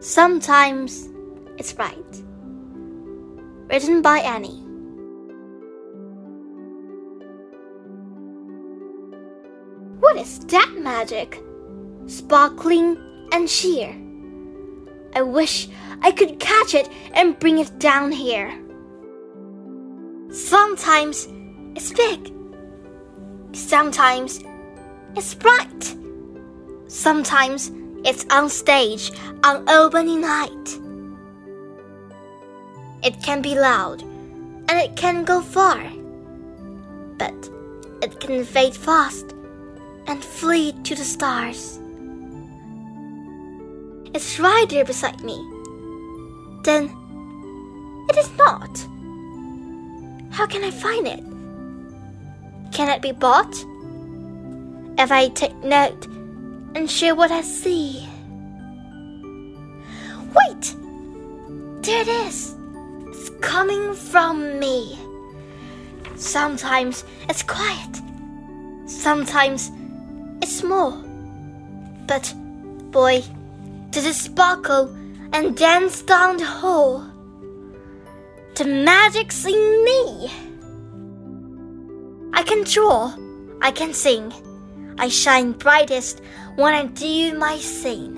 Sometimes it's bright. Written by Annie. What is that magic? Sparkling and sheer. I wish I could catch it and bring it down here. Sometimes it's big. Sometimes it's bright. Sometimes it's on stage on opening night. It can be loud and it can go far, but it can fade fast and flee to the stars. It's right there beside me. Then it is not. How can I find it? Can it be bought? If I take note and share what I see. Wait! There it is. It's coming from me. Sometimes it's quiet. Sometimes it's small. But, boy, does it sparkle and dance down the hall. The magic's in me. I can draw. I can sing. I shine brightest when I do my scene.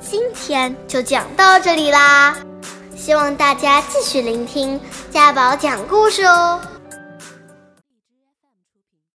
今天就讲到这里啦，希望大家继续聆听家宝讲故事哦。